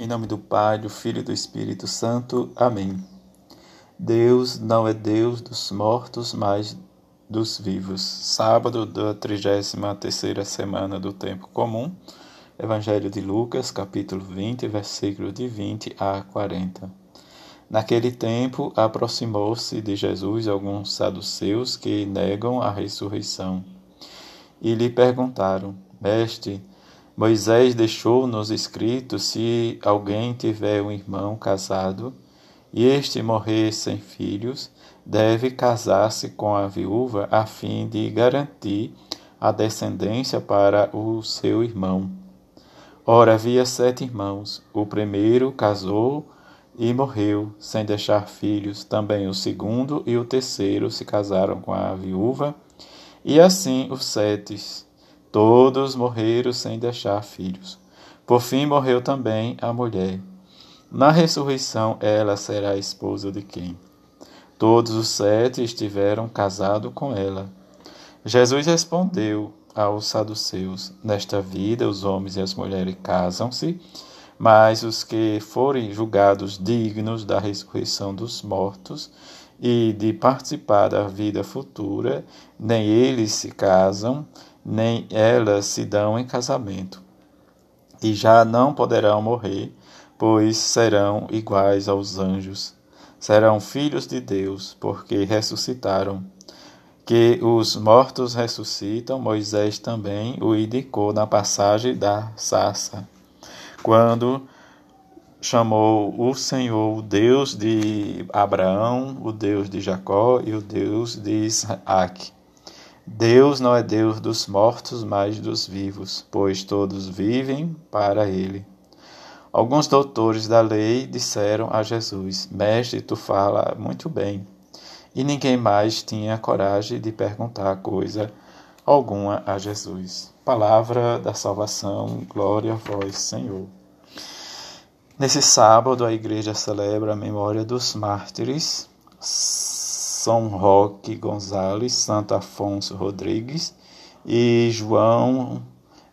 Em nome do Pai, do Filho e do Espírito Santo. Amém. Deus não é Deus dos mortos, mas dos vivos. Sábado da 33ª semana do tempo comum. Evangelho de Lucas, capítulo 20, versículo de 20 a 40. Naquele tempo, aproximou-se de Jesus alguns saduceus que negam a ressurreição. E lhe perguntaram: Mestre, Moisés deixou-nos escrito se alguém tiver um irmão casado e este morrer sem filhos, deve casar-se com a viúva a fim de garantir a descendência para o seu irmão. Ora, havia sete irmãos. O primeiro casou e morreu, sem deixar filhos. Também o segundo e o terceiro se casaram com a viúva, e assim os sete Todos morreram sem deixar filhos. Por fim morreu também a mulher. Na ressurreição, ela será a esposa de quem? Todos os sete estiveram casados com ela. Jesus respondeu aos saduceus: Nesta vida, os homens e as mulheres casam-se, mas os que forem julgados dignos da ressurreição dos mortos e de participar da vida futura, nem eles se casam, nem elas se dão em casamento, e já não poderão morrer, pois serão iguais aos anjos. Serão filhos de Deus, porque ressuscitaram. Que os mortos ressuscitam, Moisés também o indicou na passagem da sarça, quando chamou o Senhor o Deus de Abraão, o Deus de Jacó e o Deus de Isaac. Deus não é Deus dos mortos, mas dos vivos, pois todos vivem para ele. Alguns doutores da lei disseram a Jesus: Mestre, tu fala muito bem. E ninguém mais tinha coragem de perguntar coisa alguma a Jesus. Palavra da salvação, glória a vós, Senhor. Nesse sábado, a igreja celebra a memória dos mártires são Roque Gonzalez, Santo Afonso Rodrigues e João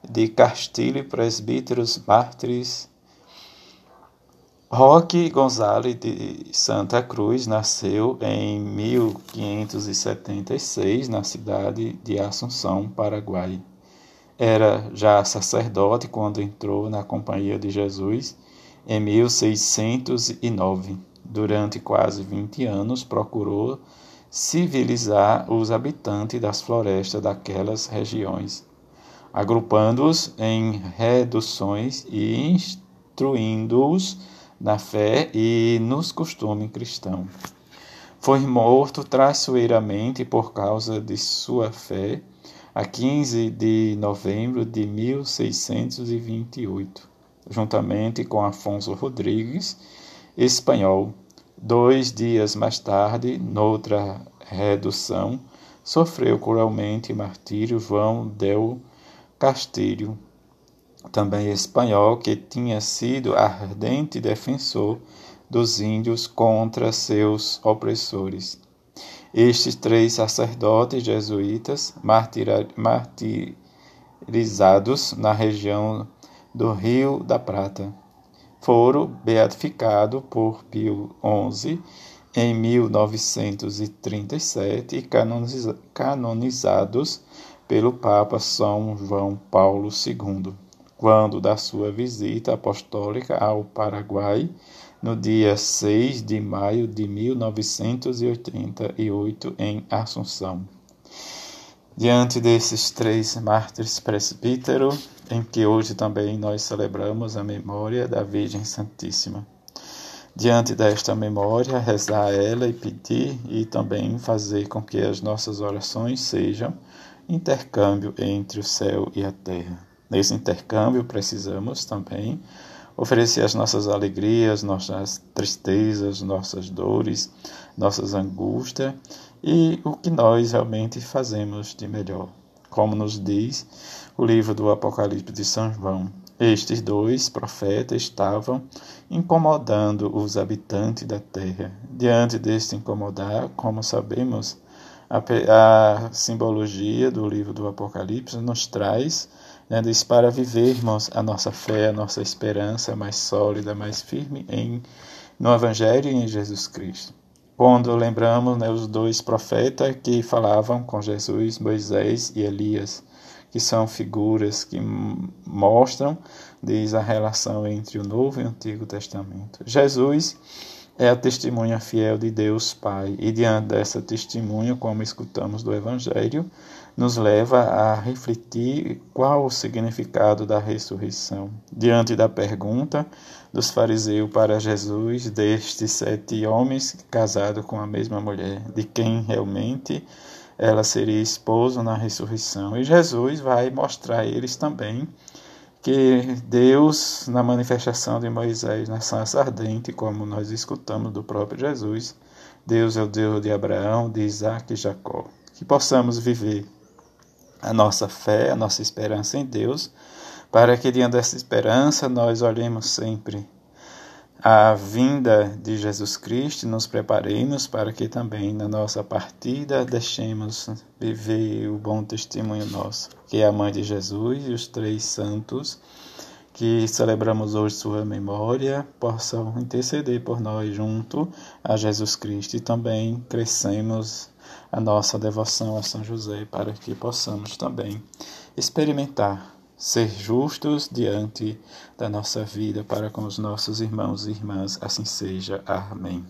de Castilho, presbíteros mártires. Roque Gonzalez de Santa Cruz nasceu em 1576 na cidade de Assunção, Paraguai. Era já sacerdote quando entrou na Companhia de Jesus em 1609 durante quase 20 anos, procurou civilizar os habitantes das florestas daquelas regiões, agrupando-os em reduções e instruindo-os na fé e nos costumes cristãos. Foi morto traiçoeiramente por causa de sua fé a 15 de novembro de 1628, juntamente com Afonso Rodrigues espanhol. Dois dias mais tarde, noutra redução, sofreu cruelmente martírio João del Castilho, também espanhol, que tinha sido ardente defensor dos índios contra seus opressores. Estes três sacerdotes jesuítas, martirizados na região do Rio da Prata, foram beatificados por Pio XI em 1937 e canonizados pelo Papa São João Paulo II, quando da sua visita apostólica ao Paraguai no dia 6 de maio de 1988 em Assunção. Diante desses três mártires presbíteros, em que hoje também nós celebramos a memória da Virgem Santíssima. Diante desta memória, rezar a ela e pedir e também fazer com que as nossas orações sejam intercâmbio entre o céu e a terra. Nesse intercâmbio, precisamos também oferecer as nossas alegrias, nossas tristezas, nossas dores, nossas angústias e o que nós realmente fazemos de melhor. Como nos diz o livro do Apocalipse de São João, estes dois profetas estavam incomodando os habitantes da terra. Diante deste incomodar, como sabemos, a, a simbologia do livro do Apocalipse nos traz Né? Diz para vivermos a nossa fé, a nossa esperança mais sólida, mais firme em, no Evangelho e em Jesus Cristo. Quando lembramos né, os dois profetas que falavam com Jesus, Moisés e Elias, que são figuras que mostram, diz, a relação entre o Novo e o Antigo Testamento. Jesus é a testemunha fiel de Deus Pai, e diante dessa testemunha, como escutamos do Evangelho, nos leva a refletir qual o significado da ressurreição. Diante da pergunta dos fariseus para Jesus, destes sete homens casados com a mesma mulher, de quem realmente ela seria esposa na ressurreição. E Jesus vai mostrar a eles também que Deus, na manifestação de Moisés na sarça ardente, como nós escutamos do próprio Jesus, Deus é o Deus de Abraão, de Isaac e Jacó. Que possamos viver a nossa fé, a nossa esperança em Deus, para que diante dessa esperança nós olhemos sempre a vinda de Jesus Cristo, nos preparemos para que também na nossa partida deixemos viver o bom testemunho nosso, que é a mãe de Jesus e os três santos que celebramos hoje sua memória, possam interceder por nós junto a Jesus Cristo e também crescemos a nossa devoção a São José para que possamos também experimentar ser justos diante da nossa vida para com os nossos irmãos e irmãs. Assim seja. Amém.